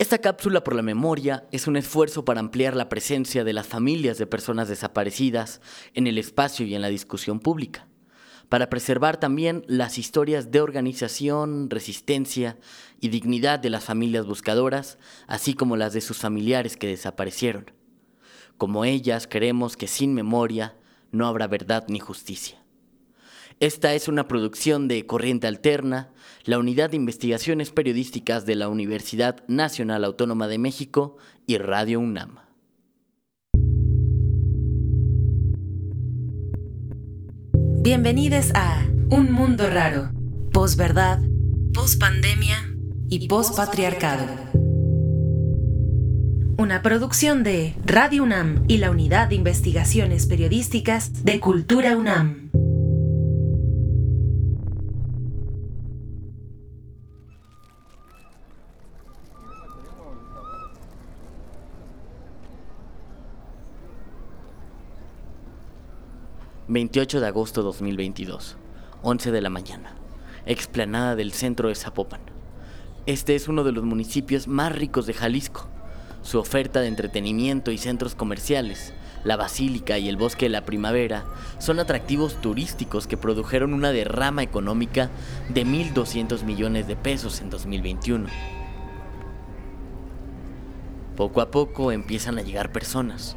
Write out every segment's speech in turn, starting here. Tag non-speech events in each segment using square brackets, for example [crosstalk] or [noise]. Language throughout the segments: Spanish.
Esta cápsula por la memoria es un esfuerzo para ampliar la presencia de las familias de personas desaparecidas en el espacio y en la discusión pública, para preservar también las historias de organización, resistencia y dignidad de las familias buscadoras, así como las de sus familiares que desaparecieron. Como ellas creemos que sin memoria no habrá verdad ni justicia. Esta es una producción de Corriente Alterna, la Unidad de Investigaciones Periodísticas de la Universidad Nacional Autónoma de México y Radio UNAM. Bienvenidos a Un Mundo Raro, posverdad, pospandemia y pospatriarcado. Una producción de Radio UNAM y la Unidad de Investigaciones Periodísticas de Cultura UNAM. 28 de agosto 2022, 11 de la mañana, explanada del centro de Zapopan. Este es uno de los municipios más ricos de Jalisco. Su oferta de entretenimiento y centros comerciales, la basílica y el bosque de la primavera son atractivos turísticos que produjeron una derrama económica de 1.200 millones de pesos en 2021. Poco a poco empiezan a llegar personas,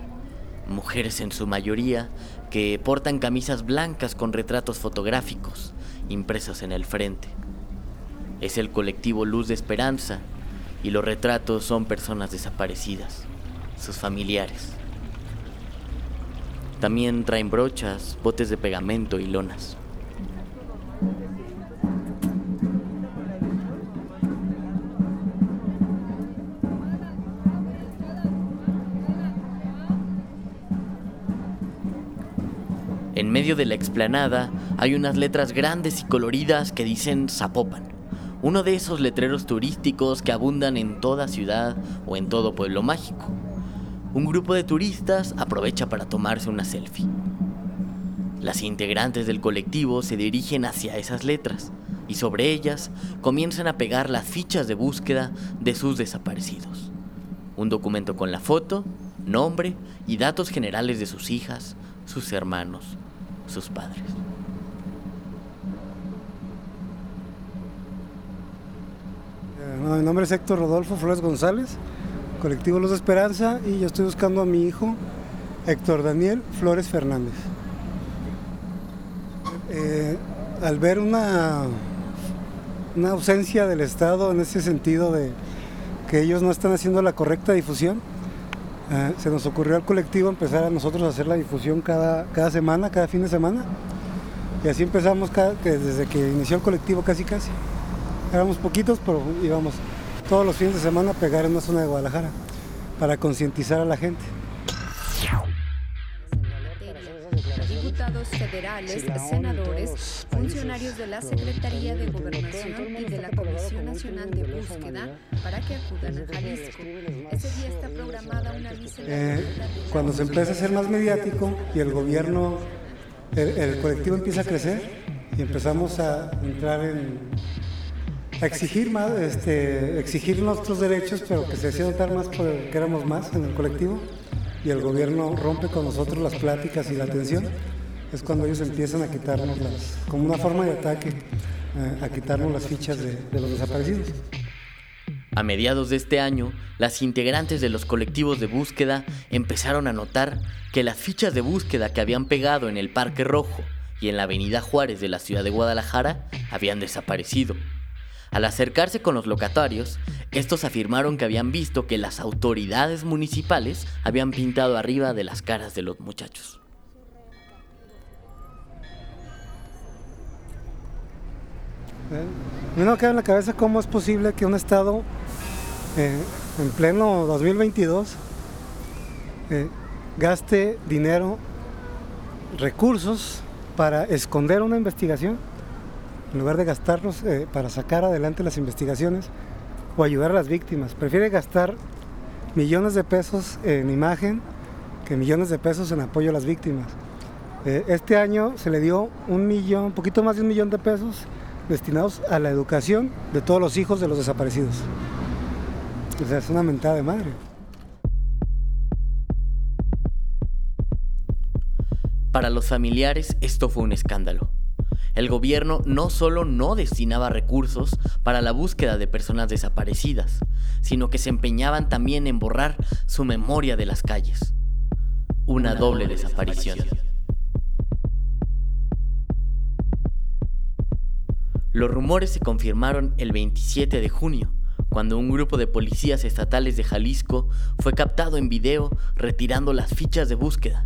mujeres en su mayoría, que portan camisas blancas con retratos fotográficos impresos en el frente. Es el colectivo Luz de Esperanza y los retratos son personas desaparecidas, sus familiares. También traen brochas, botes de pegamento y lonas. Medio de la explanada hay unas letras grandes y coloridas que dicen Zapopan, uno de esos letreros turísticos que abundan en toda ciudad o en todo pueblo mágico. Un grupo de turistas aprovecha para tomarse una selfie. Las integrantes del colectivo se dirigen hacia esas letras y sobre ellas comienzan a pegar las fichas de búsqueda de sus desaparecidos. Un documento con la foto, nombre y datos generales de sus hijas, sus hermanos, sus padres. Eh, mi nombre es Héctor Rodolfo Flores González, colectivo Luz de Esperanza, y yo estoy buscando a mi hijo Héctor Daniel Flores Fernández. Eh, al ver una, una ausencia del Estado en ese sentido de que ellos no están haciendo la correcta difusión, eh, se nos ocurrió al colectivo empezar a nosotros a hacer la difusión cada, cada semana, cada fin de semana. Y así empezamos desde que inició el colectivo casi casi. Éramos poquitos, pero íbamos todos los fines de semana a pegar en una zona de Guadalajara para concientizar a la gente. Federales, senadores, funcionarios de la Secretaría de Gobernación y de la Comisión Nacional de Búsqueda para que acudan a Jalisco. Ese día está programada una eh, Cuando se empieza a ser más mediático y el gobierno, el, colectivo empieza a crecer y empezamos a entrar en a exigir más, este, exigir nuestros derechos, pero que se hacía notar más porque éramos más en el colectivo y el gobierno rompe con nosotros las pláticas y la atención, es cuando ellos empiezan a quitarnos las, como una forma de ataque, eh, a quitarnos las fichas de, de los desaparecidos. A mediados de este año, las integrantes de los colectivos de búsqueda empezaron a notar que las fichas de búsqueda que habían pegado en el Parque Rojo y en la Avenida Juárez de la ciudad de Guadalajara habían desaparecido. Al acercarse con los locatarios, estos afirmaron que habían visto que las autoridades municipales habían pintado arriba de las caras de los muchachos. Me no queda en la cabeza cómo es posible que un estado eh, en pleno 2022 eh, gaste dinero, recursos para esconder una investigación en lugar de gastarlos eh, para sacar adelante las investigaciones o ayudar a las víctimas. Prefiere gastar millones de pesos en imagen que millones de pesos en apoyo a las víctimas. Eh, este año se le dio un millón, un poquito más de un millón de pesos destinados a la educación de todos los hijos de los desaparecidos. O sea, es una mentada de madre. Para los familiares esto fue un escándalo. El gobierno no solo no destinaba recursos para la búsqueda de personas desaparecidas, sino que se empeñaban también en borrar su memoria de las calles. Una, doble, desaparición. Los rumores se confirmaron el 27 de junio, cuando un grupo de policías estatales de Jalisco fue captado en video retirando las fichas de búsqueda.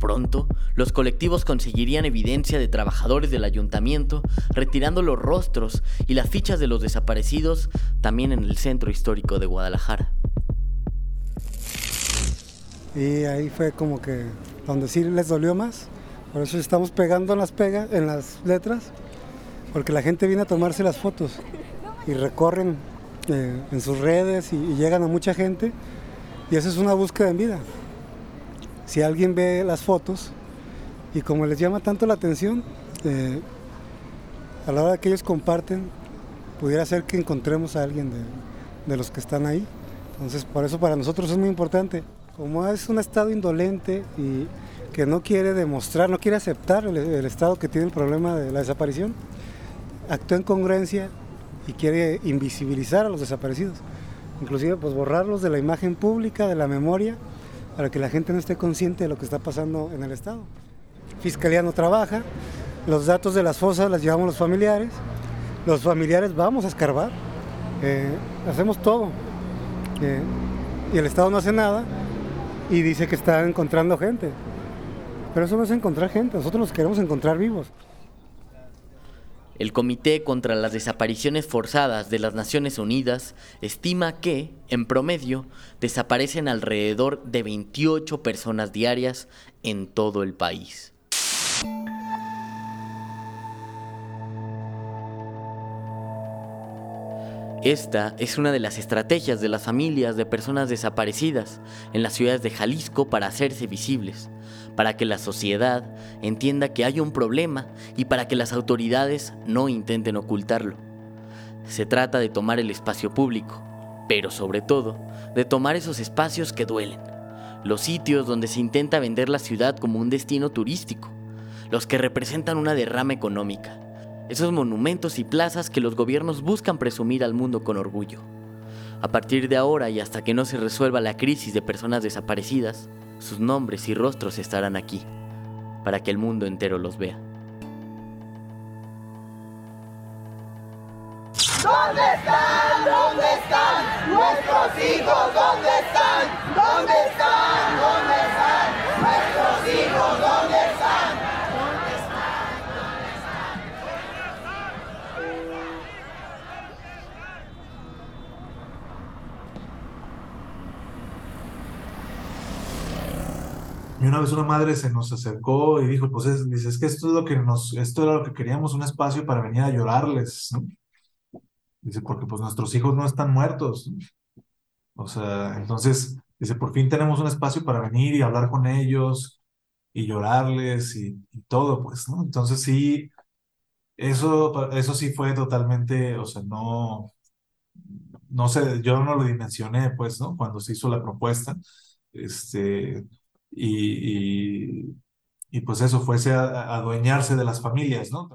Pronto, los colectivos conseguirían evidencia de trabajadores del ayuntamiento retirando los rostros y las fichas de los desaparecidos también en el centro histórico de Guadalajara. Y ahí fue como que donde sí les dolió más. Por eso estamos pegando en las, pegas, en las letras, porque la gente viene a tomarse las fotos y recorren eh, en sus redes y, llegan a mucha gente. Y eso es una búsqueda en vida si alguien ve las fotos y como les llama tanto la atención, eh, a la hora que ellos comparten, pudiera ser que encontremos a alguien de, los que están ahí. Entonces, por eso para nosotros es muy importante. Como es un estado indolente y que no quiere demostrar, no quiere aceptar el estado que tiene el problema de la desaparición, actúa en congruencia y quiere invisibilizar a los desaparecidos. Inclusive, pues borrarlos de la imagen pública, de la memoria, para que la gente no esté consciente de lo que está pasando en el Estado. Fiscalía no trabaja, los datos de las fosas las llevamos los familiares, los familiares vamos a escarbar, eh, hacemos todo. Eh, y el Estado no hace nada y dice que está encontrando gente. Pero eso no es encontrar gente, nosotros los queremos encontrar vivos. El Comité contra las Desapariciones Forzadas de las Naciones Unidas estima que, en promedio, desaparecen alrededor de 28 personas diarias en todo el país. Esta es una de las estrategias de las familias de personas desaparecidas en las ciudades de Jalisco para hacerse visibles, para que la sociedad entienda que hay un problema y para que las autoridades no intenten ocultarlo. Se trata de tomar el espacio público, pero sobre todo de tomar esos espacios que duelen, los sitios donde se intenta vender la ciudad como un destino turístico, los que representan una derrama económica, esos monumentos y plazas que los gobiernos buscan presumir al mundo con orgullo. A partir de ahora y hasta que no se resuelva la crisis de personas desaparecidas, sus nombres y rostros estarán aquí, para que el mundo entero los vea. ¿Dónde están? ¿Dónde están? Nuestros hijos, ¿dónde están? ¿Dónde están? ¿Dónde están? Nuestros hijos, ¿dónde están? Y una vez una madre se nos acercó y dijo, pues es, dice, es que esto es lo que nos, esto era lo que queríamos, un espacio para venir a llorarles, ¿no? Dice, porque pues nuestros hijos no están muertos. O sea, entonces, dice, por fin tenemos un espacio para venir y hablar con ellos y llorarles y, y todo, pues, ¿no? Entonces sí, eso, eso sí fue totalmente, o sea, no, no sé, yo no lo dimensioné, pues, ¿no? Cuando se hizo la propuesta, este, y, y, pues eso, fuese a, adueñarse de las familias, ¿no?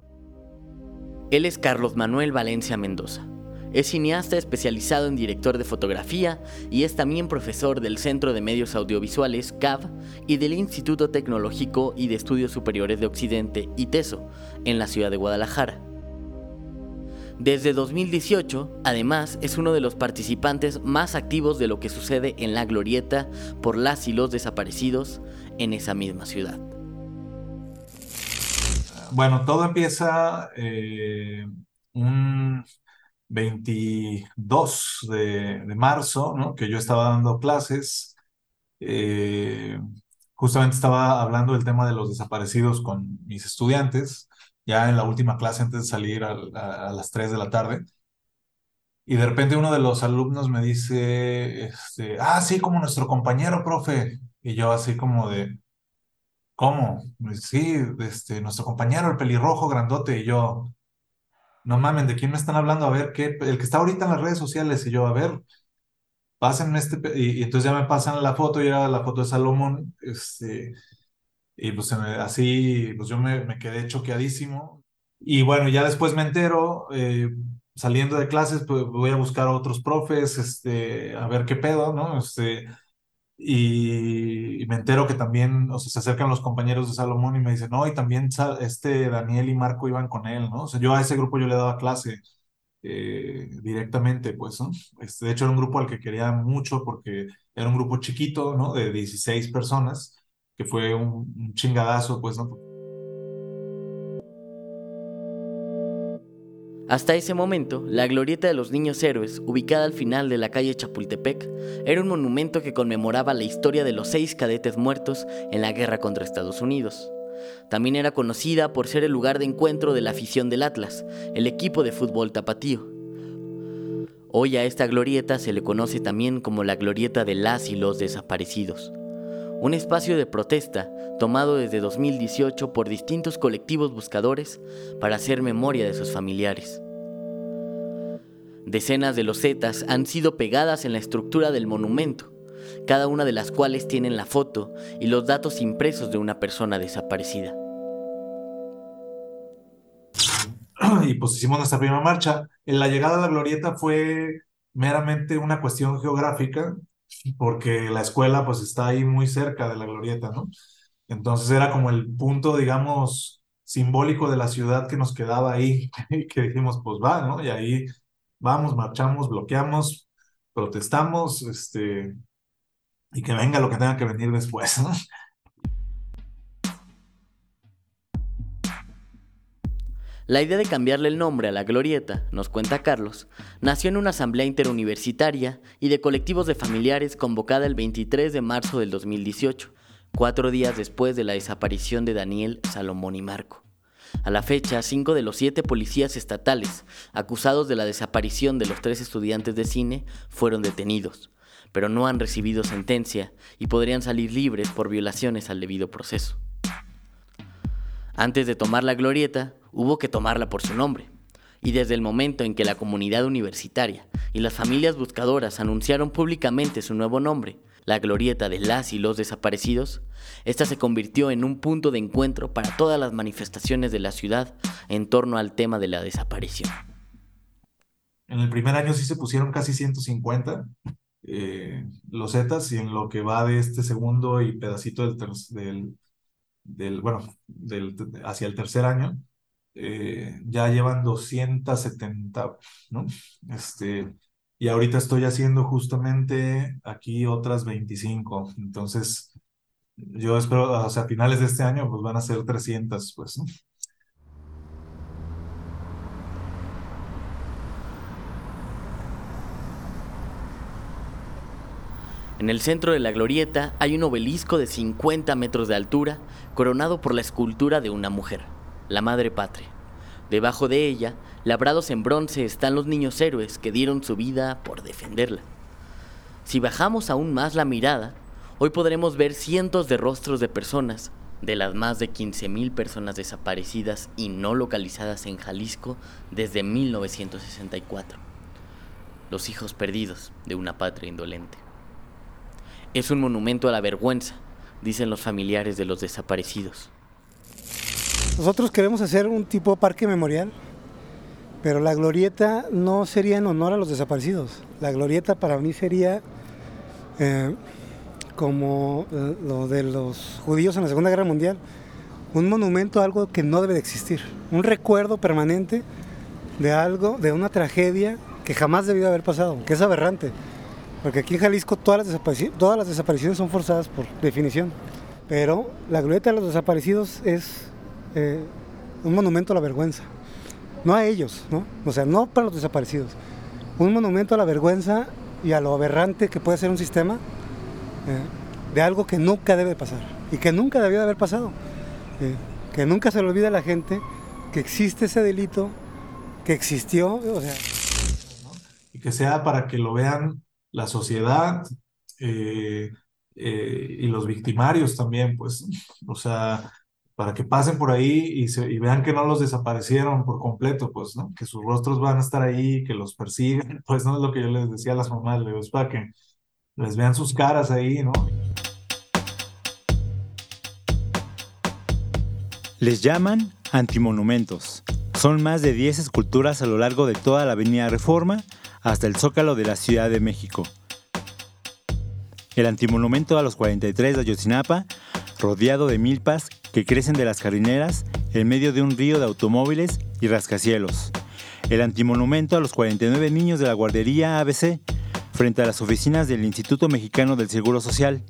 Él es Carlos Manuel Valencia Mendoza. Es cineasta especializado en director de fotografía y es también profesor del Centro de Medios Audiovisuales, CAV, y del Instituto Tecnológico y de Estudios Superiores de Occidente, ITESO, en la ciudad de Guadalajara. Desde 2018, además, es uno de los participantes más activos de lo que sucede en la glorieta por las y los desaparecidos en esa misma ciudad. Bueno, todo empieza eh, un 22 de, marzo, que yo estaba dando clases. Eh, justamente estaba hablando del tema de los desaparecidos con mis estudiantes ya en la última clase antes de salir a, las 3 de la tarde. Y de repente uno de los alumnos me dice, este, ah, sí, como nuestro compañero, profe. Y yo así como de, ¿cómo? Sí, este, nuestro compañero, el pelirrojo grandote. Y yo, no mamen, ¿de quién me están hablando? A ver, ¿qué? El que está ahorita en las redes sociales. Y yo, a ver. pásenme este, y, y, entonces ya me pasan la foto, y era la foto de Salomón, este, y pues así, pues yo me, quedé choqueadísimo. Y bueno, ya después me entero, eh, saliendo de clases, pues voy a buscar a otros profes, este, a ver qué pedo, ¿no? Este, y, me entero que también, o sea, se acercan los compañeros de Salomón y me dicen, no, y también este Daniel y Marco iban con él, ¿no? O sea, yo a ese grupo yo le daba clase eh, directamente, pues, ¿no? Este, de hecho, era un grupo al que quería mucho porque era un grupo chiquito, ¿no? De 16 personas, que fue un, chingadazo, pues, ¿no? Hasta ese momento, la glorieta de los niños héroes, ubicada al final de la calle Chapultepec, era un monumento que conmemoraba la historia de los seis cadetes muertos en la guerra contra Estados Unidos. También era conocida por ser el lugar de encuentro de la afición del Atlas, el equipo de fútbol tapatío. Hoy a esta glorieta se le conoce también como la glorieta de las y los desaparecidos un espacio de protesta tomado desde 2018 por distintos colectivos buscadores para hacer memoria de sus familiares. Decenas de losetas han sido pegadas en la estructura del monumento, cada una de las cuales tienen la foto y los datos impresos de una persona desaparecida. [clears throat] Y pues hicimos nuestra primera marcha. En la llegada a la glorieta fue meramente una cuestión geográfica porque la escuela pues está ahí muy cerca de la glorieta, ¿no? Entonces era como el punto, digamos, simbólico de la ciudad que nos quedaba ahí, [laughs] que dijimos, pues va, ¿no? Y ahí vamos, marchamos, bloqueamos, protestamos, este, y que venga lo que tenga que venir después, ¿no? La idea de cambiarle el nombre a la Glorieta, nos cuenta Carlos, nació en una asamblea interuniversitaria y de colectivos de familiares convocada el 23 de marzo del 2018, cuatro días después de la desaparición de Daniel, Salomón y Marco. A la fecha, cinco de los siete policías estatales acusados de la desaparición de los tres estudiantes de cine fueron detenidos, pero no han recibido sentencia y podrían salir libres por violaciones al debido proceso. Antes de tomar la glorieta, hubo que tomarla por su nombre. Y desde el momento en que la comunidad universitaria y las familias buscadoras anunciaron públicamente su nuevo nombre, la glorieta de las y los desaparecidos, esta se convirtió en un punto de encuentro para todas las manifestaciones de la ciudad en torno al tema de la desaparición. En el primer año sí se pusieron casi 150 eh, losetas y en lo que va de este segundo y pedacito del, del, del bueno, del, hacia el tercer año, eh, ya llevan 270, ¿no? Este, y ahorita estoy haciendo justamente aquí otras 25. Entonces, yo espero, o sea, a finales de este año, pues van a ser 300, pues. En el centro de la glorieta hay un obelisco de 50 metros de altura, coronado por la escultura de una mujer la madre patria. Debajo de ella, labrados en bronce, están los niños héroes que dieron su vida por defenderla. Si bajamos aún más la mirada, hoy podremos ver cientos de rostros de personas, de las más de 15.000 personas desaparecidas y no localizadas en Jalisco desde 1964. Los hijos perdidos de una patria indolente. Es un monumento a la vergüenza, dicen los familiares de los desaparecidos. Nosotros queremos hacer un tipo parque memorial, pero la glorieta no sería en honor a los desaparecidos. La glorieta para mí sería eh, como eh, lo de los judíos en la Segunda Guerra Mundial, un monumento a algo que no debe de existir, un recuerdo permanente de algo, de una tragedia que jamás debió haber pasado, que es aberrante. Porque aquí en Jalisco todas las, todas las desapariciones son forzadas por definición. Pero la glorieta de los desaparecidos es eh, un monumento a la vergüenza. No a ellos, ¿no? O sea, no para los desaparecidos. Un monumento a la vergüenza y a lo aberrante que puede ser un sistema eh, de algo que nunca debe pasar y que nunca debió de haber pasado. Eh, que nunca se le olvide a la gente que existe ese delito, que existió, o sea. Y que sea para que lo vean la sociedad y los victimarios también, pues. O sea, para que pasen por ahí y, se, y vean que no los desaparecieron por completo, pues, ¿no? Que sus rostros van a estar ahí, que los persiguen, [laughs] pues, ¿no? Es lo que yo les decía a las mamás, les es para que les vean sus caras ahí, ¿no? Les llaman antimonumentos. Son más de 10 esculturas a lo largo de toda la Avenida Reforma hasta el Zócalo de la Ciudad de México. El antimonumento a los 43 de Ayotzinapa, rodeado de milpas que crecen de las jarineras en medio de un río de automóviles y rascacielos. El antimonumento a los 49 niños de la guardería ABC, frente a las oficinas del Instituto Mexicano del Seguro Social.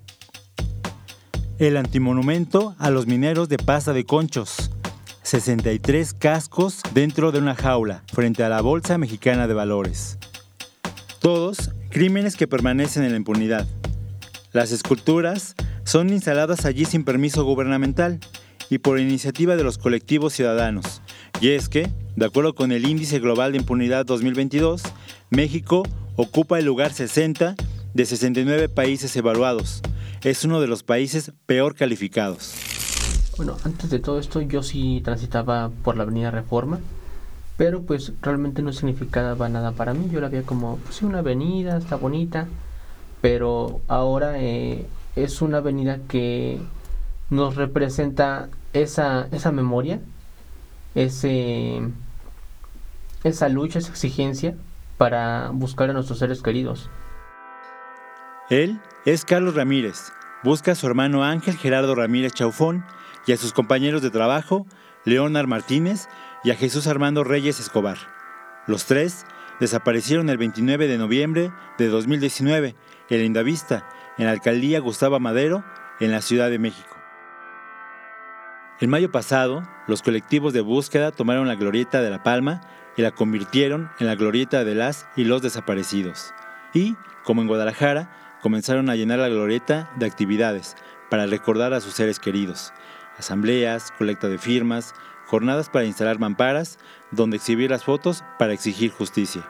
El antimonumento a los mineros de Pasta de Conchos, 63 cascos dentro de una jaula frente a la Bolsa Mexicana de Valores. Todos crímenes que permanecen en la impunidad. Las esculturas son instaladas allí sin permiso gubernamental y por iniciativa de los colectivos ciudadanos. Y es que, de acuerdo con el Índice Global de Impunidad 2022, México ocupa el lugar 60 de 69 países evaluados. Es uno de los países peor calificados. Bueno, antes de todo esto yo sí transitaba por la avenida Reforma, pero pues realmente no significaba nada para mí. Yo la veía como, pues sí, una avenida, está bonita, pero ahora eh, es una avenida que nos representa esa, esa memoria, ese, esa lucha, esa exigencia para buscar a nuestros seres queridos. Él es Carlos Ramírez. Busca a su hermano Ángel Gerardo Ramírez Chaufón y a sus compañeros de trabajo, Leonard Martínez y a Jesús Armando Reyes Escobar. Los tres desaparecieron el 29 de noviembre de 2019 en Lindavista, en la alcaldía Gustavo Madero, en la Ciudad de México. En mayo pasado, los colectivos de búsqueda tomaron la glorieta de La Palma y la convirtieron en la glorieta de las y los desaparecidos. Y, como en Guadalajara, comenzaron a llenar la glorieta de actividades para recordar a sus seres queridos. Asambleas, colecta de firmas, jornadas para instalar mamparas, donde exhibir las fotos para exigir justicia.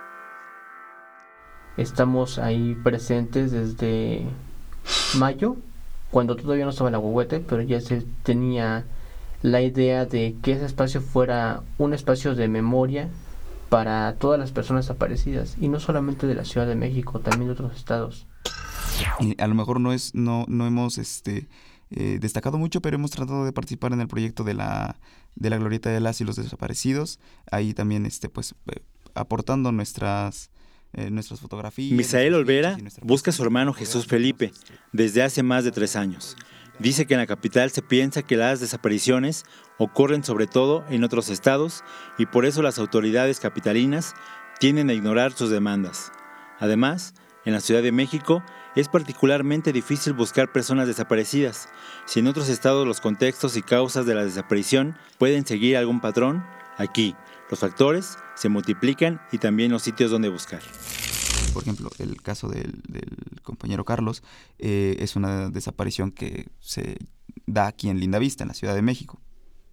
Estamos ahí presentes desde mayo, cuando todavía no estaba la huehuete, pero ya se tenía la idea de que ese espacio fuera un espacio de memoria para todas las personas desaparecidas y no solamente de la Ciudad de México, también de otros estados. a lo mejor no es no no hemos este eh, destacado mucho, pero hemos tratado de participar en el proyecto de la de la glorieta de las y los desaparecidos. Ahí también este pues eh, aportando nuestras eh, nuestras fotografías. Misael Olvera busca a su hermano Jesús Felipe desde hace más de tres años. Dice que en la capital se piensa que las desapariciones ocurren sobre todo en otros estados y por eso las autoridades capitalinas tienden a ignorar sus demandas. Además, en la Ciudad de México es particularmente difícil buscar personas desaparecidas. Si en otros estados los contextos y causas de la desaparición pueden seguir algún patrón, aquí los factores se multiplican y también los sitios donde buscar. Por ejemplo, el caso del, compañero Carlos eh, es una desaparición que se da aquí en Lindavista, en la Ciudad de México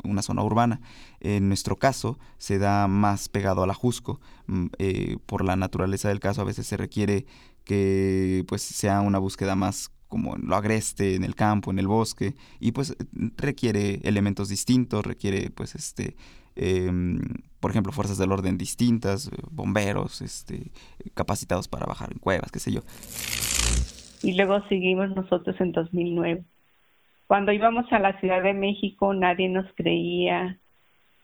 una zona urbana. En nuestro caso se da más pegado a la Jusco. Mm, eh, por la naturaleza del caso a veces se requiere que pues sea una búsqueda más como lo agreste en el campo, en el bosque, y pues requiere elementos distintos, requiere pues este Em, por ejemplo, fuerzas del orden distintas, eh, bomberos, este, capacitados para bajar en cuevas, qué sé yo. Y luego seguimos nosotros en 2009. Cuando íbamos a la Ciudad de México nadie nos creía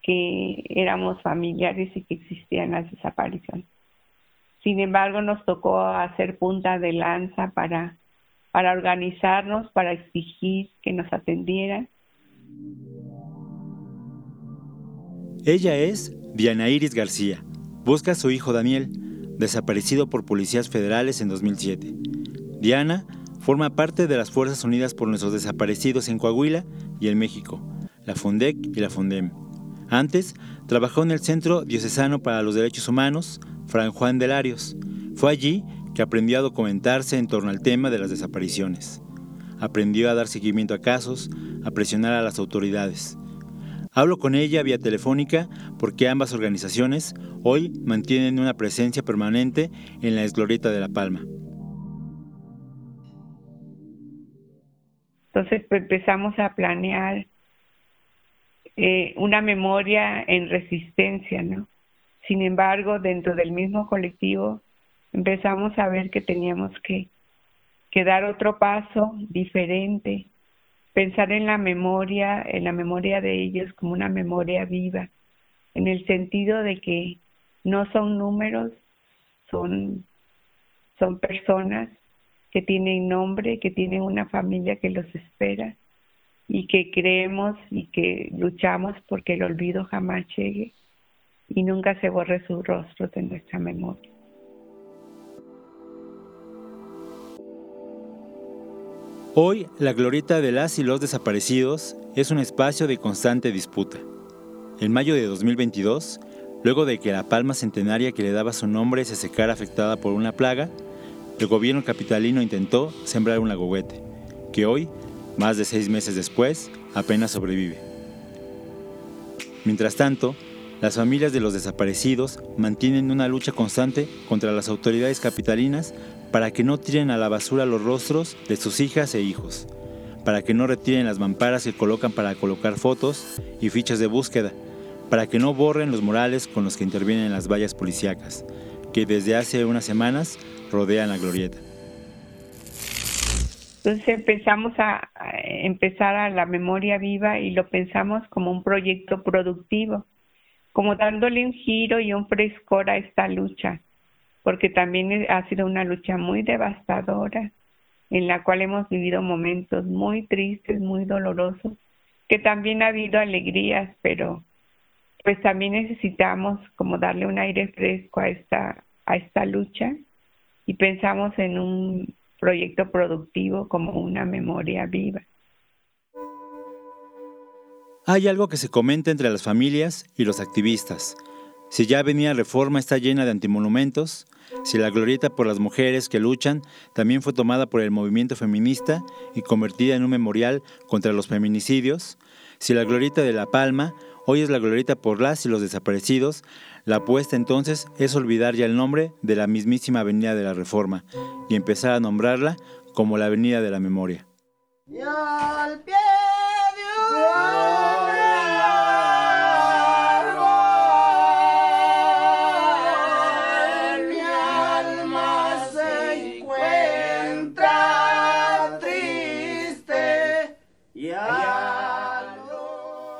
que éramos familiares y que existían las desapariciones. Sin embargo, nos tocó hacer punta de lanza para, para organizarnos, para exigir que nos atendieran. Ella es Diana Iris García. Busca a su hijo Daniel, desaparecido por policías federales en 2007. Diana forma parte de las Fuerzas Unidas por nuestros desaparecidos en Coahuila y en México, la FUNDEC y la FUNDEM. Antes, trabajó en el Centro Diocesano para los Derechos Humanos, Fran Juan de Larios. Fue allí que aprendió a documentarse en torno al tema de las desapariciones. Aprendió a dar seguimiento a casos, a presionar a las autoridades. Hablo con ella vía telefónica porque ambas organizaciones hoy mantienen una presencia permanente en la Esglorieta de La Palma. Entonces pues, empezamos a planear eh, una memoria en resistencia, ¿no? Sin embargo, dentro del mismo colectivo empezamos a ver que teníamos que, que dar otro paso diferente, pensar en la memoria, en la memoria de ellos como una memoria viva, en el sentido de que no son números, son, son personas que tienen nombre, que tienen una familia que los espera y que creemos y que luchamos porque el olvido jamás llegue y nunca se borre su rostro de nuestra memoria. Hoy, la glorieta de las y los desaparecidos es un espacio de constante disputa. En mayo de 2022, luego de que la palma centenaria que le daba su nombre se secara afectada por una plaga, el gobierno capitalino intentó sembrar un lagohuete, que hoy, más de seis meses después, apenas sobrevive. Mientras tanto, las familias de los desaparecidos mantienen una lucha constante contra las autoridades capitalinas para que no tiren a la basura los rostros de sus hijas e hijos, para que no retiren las mamparas que colocan para colocar fotos y fichas de búsqueda, para que no borren los murales con los que intervienen las vallas policíacas, que desde hace unas semanas rodean la glorieta. Entonces empezamos a, empezar a la memoria viva y lo pensamos como un proyecto productivo, como dándole un giro y un frescor a esta lucha, porque también ha sido una lucha muy devastadora, en la cual hemos vivido momentos muy tristes, muy dolorosos, que también ha habido alegrías, pero pues también necesitamos como darle un aire fresco a esta a esta lucha y pensamos en un proyecto productivo como una memoria viva. Hay algo que se comenta entre las familias y los activistas. Si ya venía Reforma está llena de antimonumentos, si la glorieta por las mujeres que luchan también fue tomada por el movimiento feminista y convertida en un memorial contra los feminicidios, si la glorieta de La Palma hoy es la glorieta por las y los desaparecidos, la apuesta entonces es olvidar ya el nombre de la mismísima Avenida de la Reforma y empezar a nombrarla como la Avenida de la Memoria.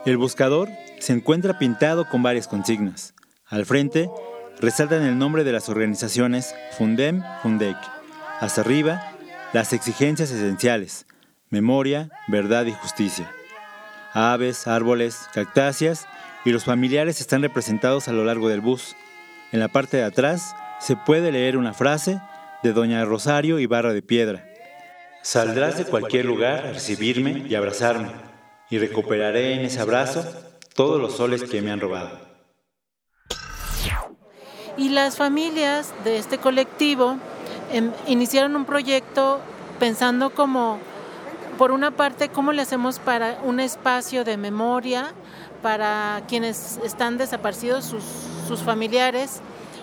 El buscador se encuentra pintado con varias consignas. Al frente, resaltan el nombre de las organizaciones Fundem, Fundec. Hasta arriba, las exigencias esenciales, memoria, verdad y justicia. Aves, árboles, cactáceas y los familiares están representados a lo largo del bus. En la parte de atrás se puede leer una frase de Doña Rosario Ibarra de Piedra. Saldrás de cualquier lugar a recibirme y abrazarme, y recuperaré en ese abrazo todos los soles que me han robado. Y las familias de este colectivo em, iniciaron un proyecto pensando como, por una parte, cómo le hacemos para un espacio de memoria para quienes están desaparecidos, sus, familiares,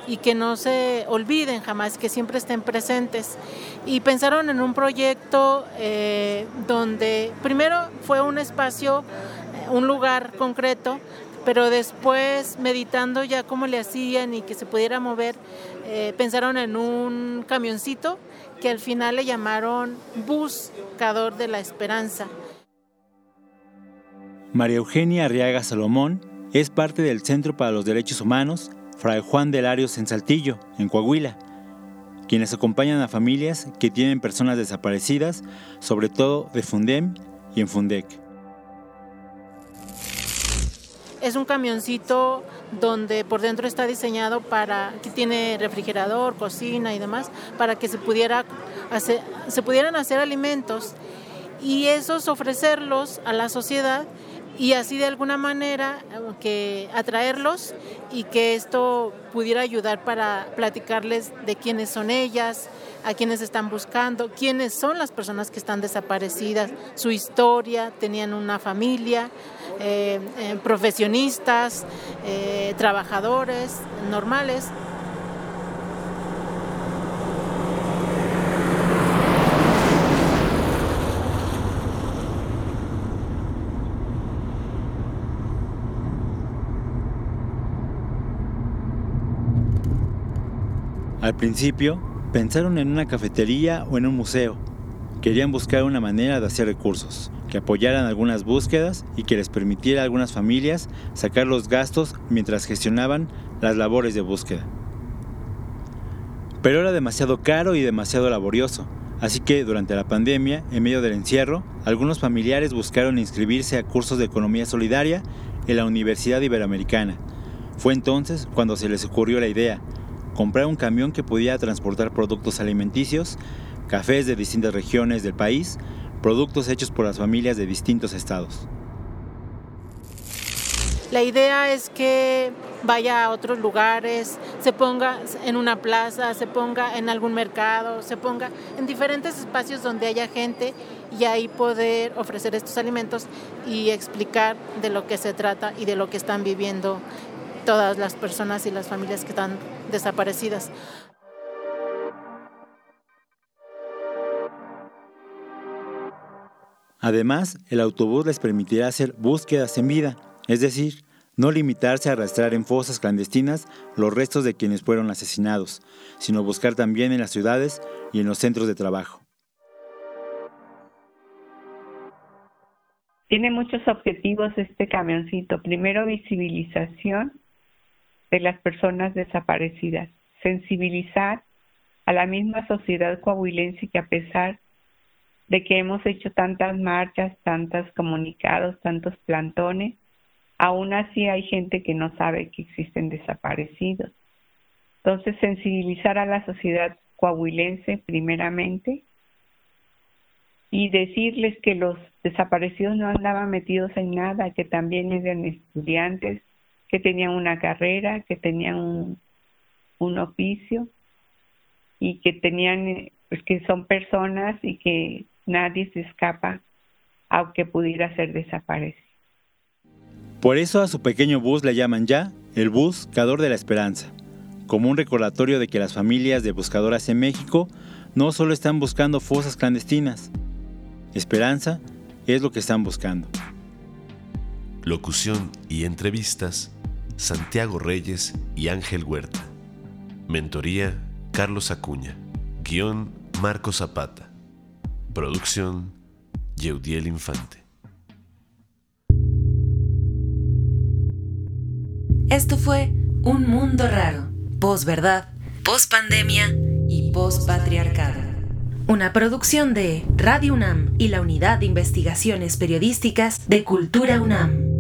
y que no se olviden jamás, que siempre estén presentes. Y pensaron en un proyecto eh, donde primero fue un espacio, un lugar concreto pero después meditando ya cómo le hacían y que se pudiera mover, eh, pensaron en un camioncito que al final le llamaron Buscador de la Esperanza. María Eugenia Arriaga Salomón es parte del Centro para los Derechos Humanos Fray Juan de Larios en Saltillo, en Coahuila, quienes acompañan a familias que tienen personas desaparecidas, sobre todo de Fundem y en Fundec. Es un camioncito donde por dentro está diseñado para que tiene refrigerador, cocina y demás para que se se pudieran hacer alimentos y esos ofrecerlos a la sociedad y así de alguna manera eh, que atraerlos y que esto pudiera ayudar para platicarles de quiénes son ellas, a quienes están buscando, quiénes son las personas que están desaparecidas, su historia, tenían una familia, eh, eh, profesionistas, trabajadores normales. Al principio, pensaron en una cafetería o en un museo. Querían buscar una manera de hacer recursos, que apoyaran algunas búsquedas y que les permitiera a algunas familias sacar los gastos mientras gestionaban las labores de búsqueda. Pero era demasiado caro y demasiado laborioso, así que durante la pandemia, en medio del encierro, algunos familiares buscaron inscribirse a cursos de economía solidaria en la Universidad Iberoamericana. Fue entonces cuando se les ocurrió la idea, comprar un camión que podía transportar productos alimenticios, cafés de distintas regiones del país, productos hechos por las familias de distintos estados. La idea es que vaya a otros lugares, se ponga en una plaza, se ponga en algún mercado, se ponga en diferentes espacios donde haya gente y ahí poder ofrecer estos alimentos y explicar de lo que se trata y de lo que están viviendo todas las personas y las familias que están desaparecidas. Además, el autobús les permitirá hacer búsquedas en vida, es decir, no limitarse a arrastrar en fosas clandestinas los restos de quienes fueron asesinados, sino buscar también en las ciudades y en los centros de trabajo. Tiene muchos objetivos este camioncito. Primero, visibilización de las personas desaparecidas, sensibilizar a la misma sociedad coahuilense que a pesar de que hemos hecho tantas marchas, tantos comunicados, tantos plantones, aún así hay gente que no sabe que existen desaparecidos. Entonces, sensibilizar a la sociedad coahuilense primeramente y decirles que los desaparecidos no andaban metidos en nada, que también eran estudiantes, que tenían una carrera, que tenían un, un oficio y que tenían, pues que son personas y que nadie se escapa aunque pudiera ser desaparecido. Por eso a su pequeño bus le llaman ya el Buscador de la Esperanza, como un recordatorio de que las familias de buscadoras en México no solo están buscando fosas clandestinas, esperanza es lo que están buscando. Locución y entrevistas Santiago Reyes y Ángel Huerta. Mentoría Carlos Acuña. Guión Marco Zapata. Producción Yeudiel Infante. Esto fue Un Mundo Raro, posverdad, pospandemia y pospatriarcado. Una producción de Radio UNAM y la Unidad de Investigaciones Periodísticas de Cultura UNAM.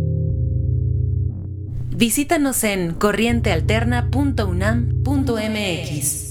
Visítanos en corrientealterna.unam.mx.